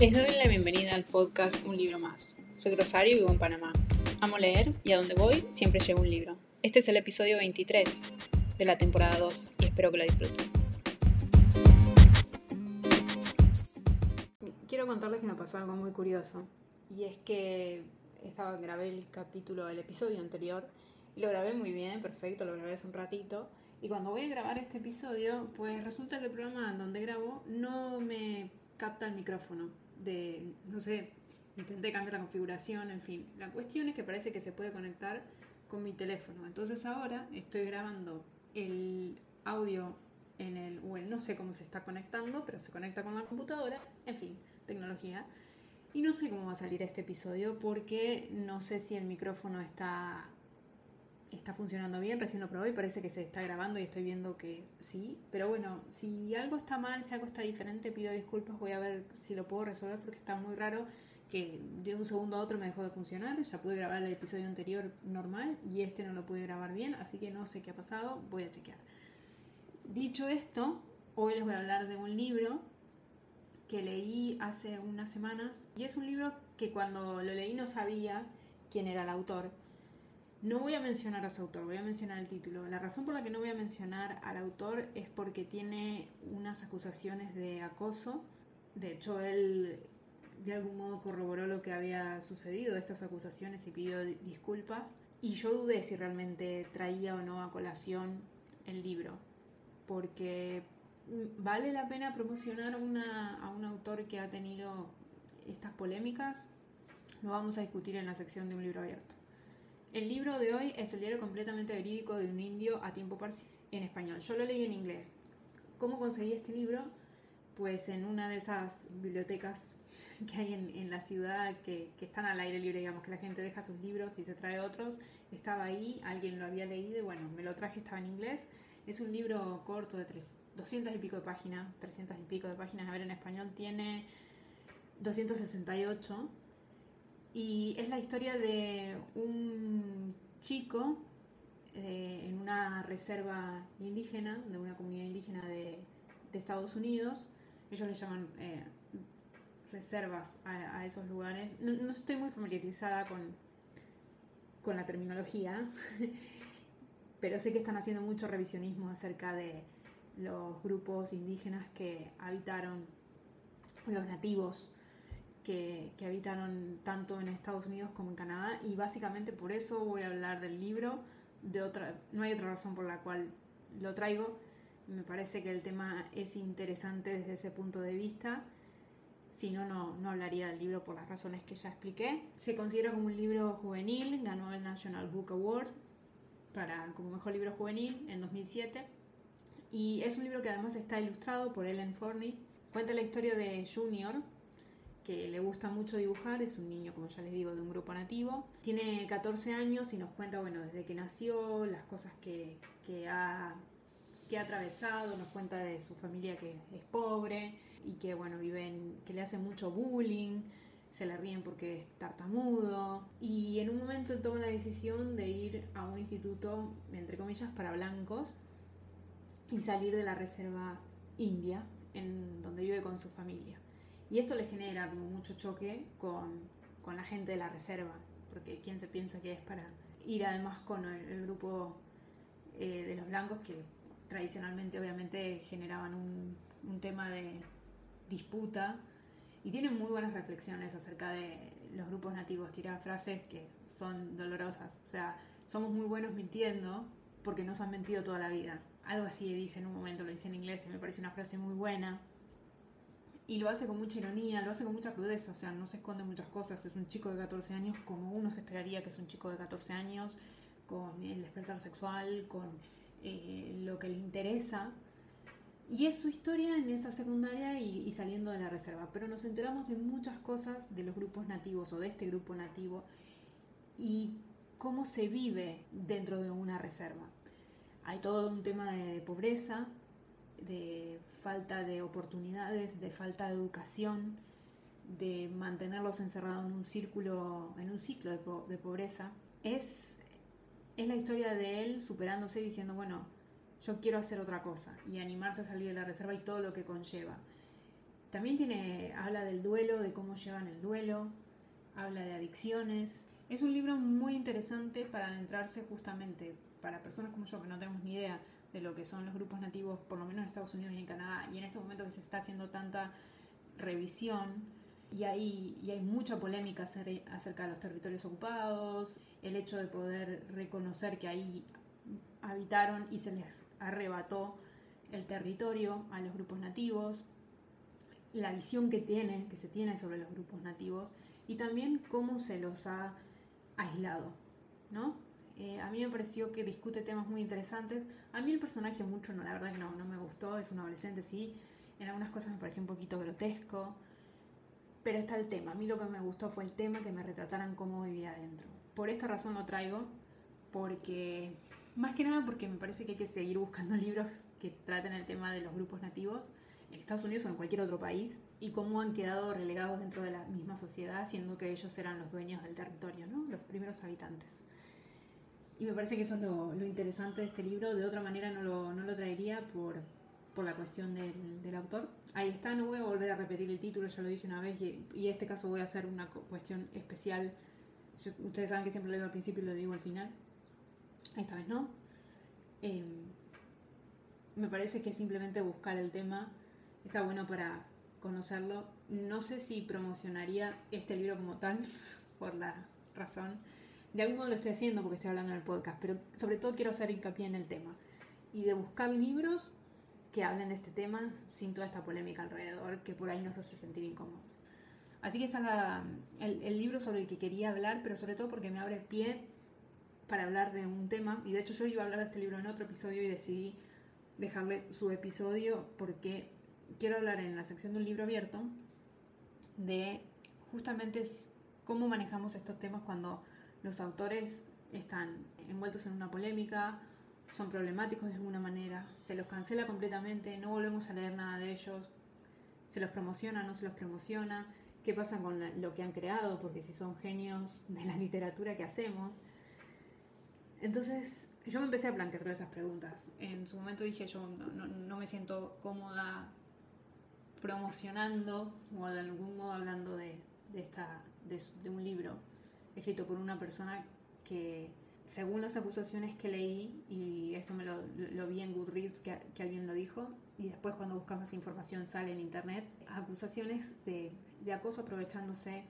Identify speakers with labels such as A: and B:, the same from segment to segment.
A: Les doy la bienvenida al podcast Un libro más. Soy Rosario y vivo en Panamá. Amo leer y a donde voy siempre llevo un libro. Este es el episodio 23 de la temporada 2 y espero que lo disfruten. Quiero contarles que me pasó algo muy curioso y es que estaba grabé el capítulo del episodio anterior lo grabé muy bien, perfecto, lo grabé hace un ratito y cuando voy a grabar este episodio, pues resulta que el programa donde grabo no me capta el micrófono. De, no sé, intenté cambiar la configuración, en fin. La cuestión es que parece que se puede conectar con mi teléfono. Entonces ahora estoy grabando el audio en el, o no sé cómo se está conectando, pero se conecta con la computadora. En fin, tecnología. Y no sé cómo va a salir este episodio porque no sé si el micrófono está está funcionando bien, recién lo probé y parece que se está grabando y estoy viendo que sí. Pero bueno, si algo está mal, si algo está diferente, pido disculpas, voy a ver si lo puedo resolver porque está muy raro que de un segundo a otro me dejó de funcionar. Ya pude grabar el episodio anterior normal y este no lo pude grabar bien, así que no sé qué ha pasado, voy a chequear. Dicho esto, hoy les voy a hablar de un libro que leí hace unas semanas y es un libro que cuando lo leí no sabía quién era el autor no voy a mencionar a su autor, voy a mencionar el título. La razón por la que no voy a mencionar al autor es porque tiene unas acusaciones de acoso. De hecho, él de algún modo corroboró lo que había sucedido estas acusaciones y pidió disculpas. Y yo dudé si realmente traía o no a colación el libro, porque vale la pena promocionar a un autor que ha tenido estas polémicas. Lo vamos a discutir en la sección de un libro abierto. El libro de hoy es el diario completamente verídico de un indio a tiempo parcial en español. Yo lo leí en inglés. ¿Cómo conseguí este libro? Pues en una de esas bibliotecas que hay en, la ciudad que, están al aire libre, digamos, que la gente deja sus libros y se trae otros. Estaba ahí, alguien lo había leído y bueno, me lo traje, estaba en inglés. Es un libro corto de 200 y pico de páginas, 300 y pico de páginas, a ver, en español tiene 268 y es la historia de un chico eh, en una reserva indígena, de una comunidad indígena de, Estados Unidos. Ellos le llaman eh, reservas a, esos lugares. No, estoy muy familiarizada con, con la terminología, pero sé que están haciendo mucho revisionismo acerca de los grupos indígenas que habitaron, los nativos que, habitaron tanto en Estados Unidos como en Canadá y básicamente por eso voy a hablar del libro. De otra, no hay otra razón por la cual lo traigo. Me parece que el tema es interesante desde ese punto de vista. Si no, no, hablaría del libro por las razones que ya expliqué. Se considera como un libro juvenil, ganó el National Book Award para, como mejor libro juvenil en 2007. Y es un libro que además está ilustrado por Ellen Forney. Cuenta la historia de Junior, que le gusta mucho dibujar, es un niño, como ya les digo, de un grupo nativo. Tiene 14 años y nos cuenta, bueno, desde que nació, las cosas que, que, ha, que ha atravesado, nos cuenta de su familia que es pobre y que, bueno, viven, que le hacen mucho bullying, se le ríen porque es tartamudo. Y en un momento toma la decisión de ir a un instituto, entre comillas, para blancos y salir de la reserva india, en donde vive con su familia. Y esto le genera como mucho choque con, con la gente de la reserva, porque quién se piensa que es para ir además con el, grupo eh, de los blancos que tradicionalmente obviamente generaban un, un tema de disputa y tienen muy buenas reflexiones acerca de los grupos nativos, tirar frases que son dolorosas, o sea, somos muy buenos mintiendo porque nos han mentido toda la vida. Algo así dice en un momento, lo dice en inglés y me parece una frase muy buena y lo hace con mucha ironía, lo hace con mucha crudeza, o sea, no se esconde muchas cosas. Es un chico de 14 años como uno se esperaría que es un chico de 14 años, con el despertar sexual, con eh, lo que le interesa. Y es su historia en esa secundaria y, y, saliendo de la reserva. Pero nos enteramos de muchas cosas de los grupos nativos o de este grupo nativo y cómo se vive dentro de una reserva. Hay todo un tema de pobreza, de falta de oportunidades, de falta de educación, de mantenerlos encerrados en un círculo, en un ciclo de, pobreza, es, es la historia de él superándose diciendo, bueno, yo quiero hacer otra cosa y animarse a salir de la reserva y todo lo que conlleva. También tiene, habla del duelo, de cómo llevan el duelo, habla de adicciones. Es un libro muy interesante para adentrarse justamente para personas como yo que no tenemos ni idea de lo que son los grupos nativos, por lo menos en Estados Unidos y en Canadá, y en este momento que se está haciendo tanta revisión y hay, y hay mucha polémica acerca de los territorios ocupados, el hecho de poder reconocer que ahí habitaron y se les arrebató el territorio a los grupos nativos, la visión que tiene, que se tiene sobre los grupos nativos y también cómo se los ha aislado, ¿no? Eh, a mí me pareció que discute temas muy interesantes. A mí el personaje mucho, no, la verdad que no, no me gustó, es un adolescente, sí. En algunas cosas me pareció un poquito grotesco. Pero está el tema. A mí lo que me gustó fue el tema, que me retrataran cómo vivía adentro. Por esta razón lo traigo, porque más que nada porque me parece que hay que seguir buscando libros que traten el tema de los grupos nativos en Estados Unidos o en cualquier otro país y cómo han quedado relegados dentro de la misma sociedad, siendo que ellos eran los dueños del territorio, ¿no? los primeros habitantes. Y me parece que eso es lo, interesante de este libro, de otra manera no lo, no lo traería por, por, la cuestión del, del, autor. Ahí está, no voy a volver a repetir el título, ya lo dije una vez, y, y en este caso voy a hacer una cuestión especial. ustedes saben que siempre lo digo al principio y lo digo al final. Esta vez no. Eh, me parece que simplemente buscar el tema está bueno para conocerlo. No sé si promocionaría este libro como tal, por la razón. De algún modo lo estoy haciendo porque estoy hablando en el podcast, pero sobre todo quiero hacer hincapié en el tema. Y de buscar libros que hablen de este tema sin toda esta polémica alrededor que por ahí nos hace sentir incómodos. Así que está el, el, libro sobre el que quería hablar, pero sobre todo porque me abre pie para hablar de un tema. Y de hecho yo iba a hablar de este libro en otro episodio y decidí dejarle su episodio porque quiero hablar en la sección de un libro abierto de justamente cómo manejamos estos temas cuando los autores están envueltos en una polémica, son problemáticos de alguna manera, se los cancela completamente, no volvemos a leer nada de ellos, se los promociona, no se los promociona, qué pasa con lo que han creado, porque si son genios de la literatura que hacemos. Entonces yo me empecé a plantear todas esas preguntas. En su momento dije yo no, no me siento cómoda promocionando o de algún modo hablando de, de esta, de, un libro escrito por una persona que, según las acusaciones que leí, y esto me lo, vi en Goodreads, que, que, alguien lo dijo, y después cuando buscas más información sale en internet, acusaciones de, de acoso aprovechándose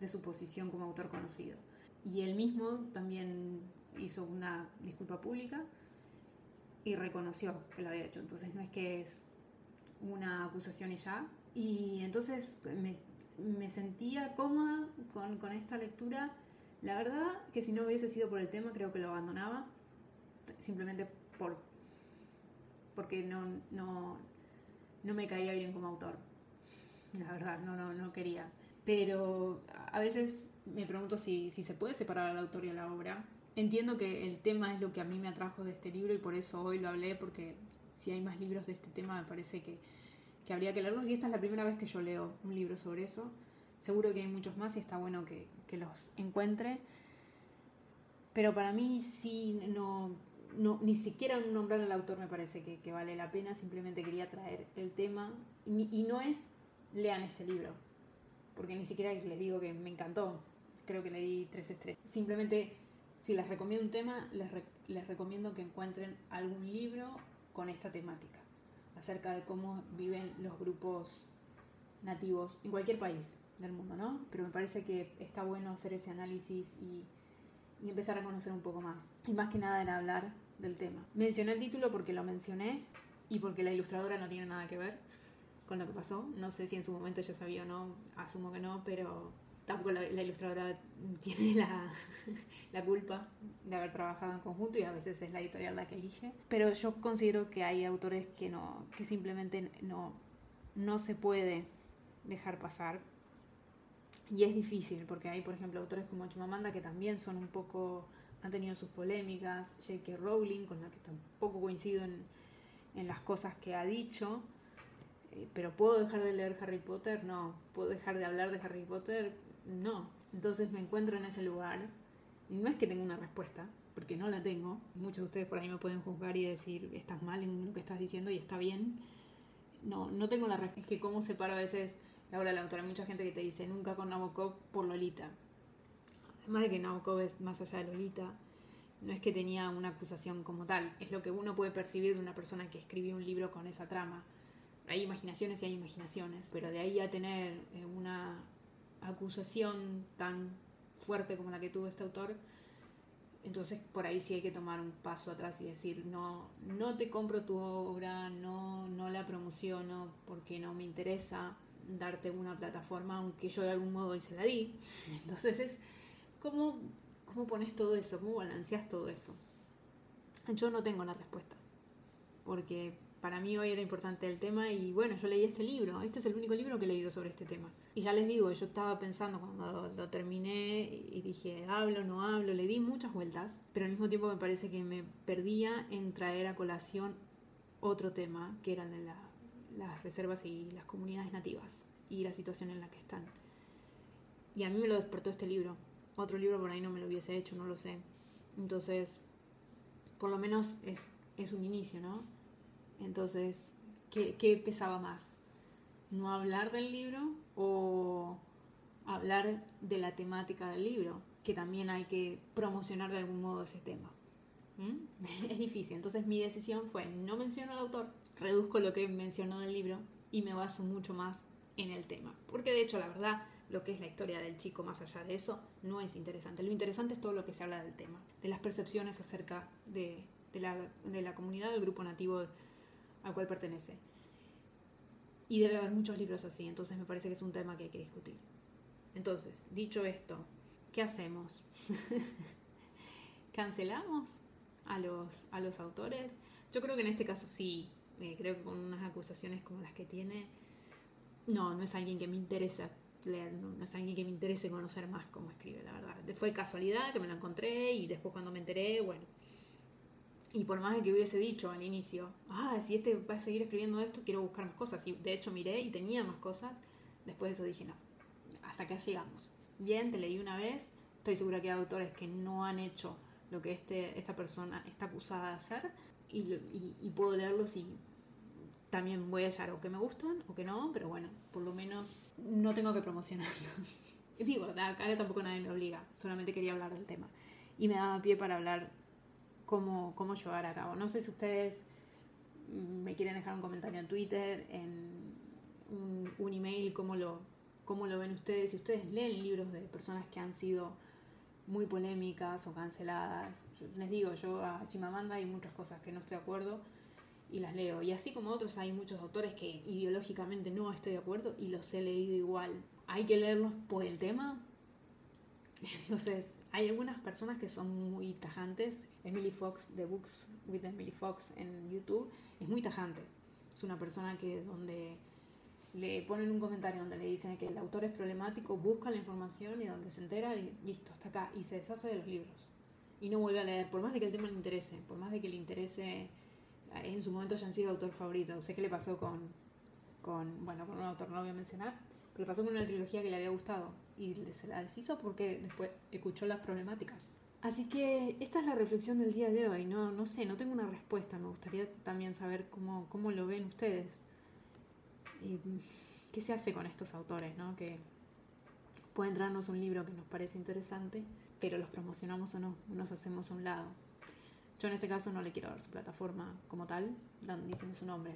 A: de su posición como autor conocido. Y él mismo también hizo una disculpa pública y reconoció que lo había hecho. Entonces no es que es una acusación y ya. Y entonces me, me sentía cómoda con, con, esta lectura. La verdad que si no hubiese sido por el tema creo que lo abandonaba. Simplemente por porque no, no, no me caía bien como autor. La verdad, no, no, no quería. Pero a veces me pregunto si, si se puede separar al autor y a la obra. Entiendo que el tema es lo que a mí me atrajo de este libro y por eso hoy lo hablé, porque si hay más libros de este tema, me parece que, que, habría que leerlos. Y esta es la primera vez que yo leo un libro sobre eso. Seguro que hay muchos más y está bueno que, que los encuentre. Pero para mí sí, no, no, ni siquiera nombrar al autor me parece que, que, vale la pena. Simplemente quería traer el tema. Y, no es lean este libro. Porque ni siquiera les digo que me encantó. Creo que le di tres estrellas. Simplemente, si les recomiendo un tema, les, les recomiendo que encuentren algún libro con esta temática, acerca de cómo viven los grupos nativos en cualquier país del mundo, ¿no? Pero me parece que está bueno hacer ese análisis y, empezar a conocer un poco más. Y más que nada en hablar del tema. Mencioné el título porque lo mencioné y porque la ilustradora no tiene nada que ver con lo que pasó. No sé si en su momento ella sabía o no, asumo que no, pero tampoco la, la ilustradora tiene la, la, culpa de haber trabajado en conjunto y a veces es la editorial la que elige. Pero yo considero que hay autores que, no, que simplemente no, no se puede dejar pasar. Y es difícil porque hay, por ejemplo, autores como Chimamanda que también son un poco, han tenido sus polémicas, J.K. Rowling, con la que tampoco coincido en, en las cosas que ha dicho, eh, pero ¿puedo dejar de leer Harry Potter? No. ¿Puedo dejar de hablar de Harry Potter? No. Entonces me encuentro en ese lugar no es que tenga una respuesta, porque no la tengo. Muchos de ustedes por ahí me pueden juzgar y decir, estás mal en lo que estás diciendo y está bien. no, no tengo la respuesta. Es que cómo separo a veces la obra del autor. Hay mucha gente que te dice nunca con Nabokov por Lolita. Además de que Nabokov es más allá de Lolita, no es que tenía una acusación como tal, es lo que uno puede percibir de una persona que escribió un libro con esa trama. Hay imaginaciones y hay imaginaciones, pero de ahí a tener eh, una acusación tan fuerte como la que tuvo este autor, entonces por ahí sí hay que tomar un paso atrás y decir, no, no te compro tu obra, no, no la promociono porque no me interesa darte una plataforma, aunque yo de algún modo se la di. Entonces es, ¿cómo, ¿cómo pones todo eso? ¿Cómo balanceas todo eso? Yo no tengo la respuesta, porque para mí hoy era importante el tema y bueno, yo leí este libro, este es el único libro que he leído sobre este tema. Y ya les digo, yo estaba pensando cuando lo, terminé y dije, hablo, no hablo, le di muchas vueltas, pero al mismo tiempo me parece que me perdía en traer a colación otro tema, que era el de las reservas y las comunidades nativas y la situación en la que están. Y a mí me lo despertó este libro. Otro libro por ahí no me lo hubiese hecho, no lo sé. Entonces, por lo menos es, es un inicio, ¿no? Entonces, ¿qué, pesaba más? ¿No hablar del libro o hablar de la temática del libro? Que también hay que promocionar de algún modo ese tema. Es difícil. Entonces mi decisión fue no menciono al autor, reduzco lo que mencionó del libro y me baso mucho más en el tema. Porque de hecho, la verdad, lo que es la historia del chico más allá de eso no es interesante. Lo interesante es todo lo que se habla del tema, de las percepciones acerca de, la, de la comunidad del grupo nativo al cual pertenece. Y debe haber muchos libros así, entonces me parece que es un tema que hay que discutir. Entonces, dicho esto, ¿qué hacemos? ¿Cancelamos a los, a los autores? Yo creo que en este caso sí, eh, creo que con unas acusaciones como las que tiene, no, no es alguien que me interesa leer, no, es alguien que me interese conocer más cómo escribe, la verdad. Fue casualidad que me lo encontré y después cuando me enteré, bueno, y por más de que hubiese dicho al inicio, ah, si este va a seguir escribiendo esto, quiero buscar más cosas. Y de hecho miré y tenía más cosas. Después de eso dije, no, hasta acá llegamos. Bien, te leí una vez. Estoy segura que hay autores que no han hecho lo que este, esta persona está acusada de hacer. Y, y, puedo leerlos y también voy a hallar o que me gustan o que no, pero bueno, por lo menos no tengo que promocionarlos. Digo, acá tampoco nadie me obliga, solamente quería hablar del tema. Y me daba pie para hablar cómo, cómo llevar a cabo. No sé si ustedes me quieren dejar un comentario en Twitter, en un, email, cómo lo, cómo lo ven ustedes, si ustedes leen libros de personas que han sido muy polémicas o canceladas. les digo, yo a Chimamanda hay muchas cosas que no estoy de acuerdo y las leo. Y así como otros hay muchos autores que ideológicamente no estoy de acuerdo y los he leído igual. Hay que leerlos por el tema. Entonces, hay algunas personas que son muy tajantes. Emily Fox, The Books with Emily Fox en YouTube, es muy tajante. Es una persona que donde le ponen un comentario donde le dicen que el autor es problemático, busca la información y donde se entera, y listo, está acá. Y se deshace de los libros. Y no vuelve a leer, por más de que el tema le interese, por más de que le interese, en su momento hayan sido autor favorito. Sé que le pasó con, con, bueno, con un autor, no voy a mencionar, pero le pasó con una trilogía que le había gustado y se la deshizo porque después escuchó las problemáticas. Así que esta es la reflexión del día de hoy. No, no sé, no tengo una respuesta. Me gustaría también saber cómo, cómo lo ven ustedes. Y qué se hace con estos autores, ¿no? Que pueden traernos un libro que nos parece interesante, pero los promocionamos o no, nos hacemos a un lado. Yo en este caso no le quiero dar su plataforma como tal, diciendo su nombre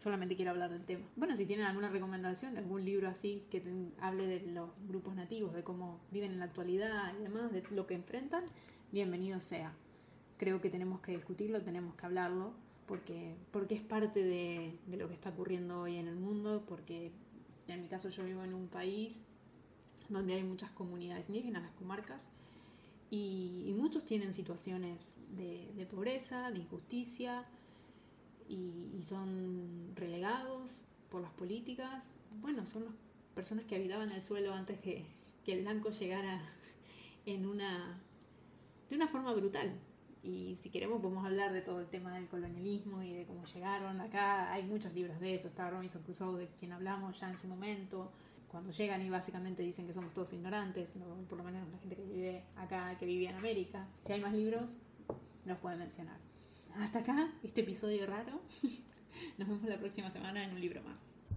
A: solamente quiero hablar del tema. Bueno, si tienen alguna recomendación de algún libro así que hable de los grupos nativos, de cómo viven en la actualidad y demás, de lo que enfrentan, bienvenido sea. Creo que tenemos que discutirlo, tenemos que hablarlo, porque, porque es parte de, lo que está ocurriendo hoy en el mundo, porque en mi caso yo vivo en un país donde hay muchas comunidades indígenas, las comarcas, y, muchos tienen situaciones de, de pobreza, de injusticia, y, son relegados por las políticas. Bueno, son las personas que habitaban el suelo antes que, que el blanco llegara en una, de una forma brutal. Y si queremos podemos hablar de todo el tema del colonialismo y de cómo llegaron acá. Hay muchos libros de eso. Está Robinson Crusoe, de quien hablamos ya en su momento. Cuando llegan y básicamente dicen que somos todos ignorantes, por lo menos la gente que vive acá, que vivía en América. Si hay más libros, los pueden mencionar hasta acá este episodio raro. Nos vemos la próxima semana en un libro más.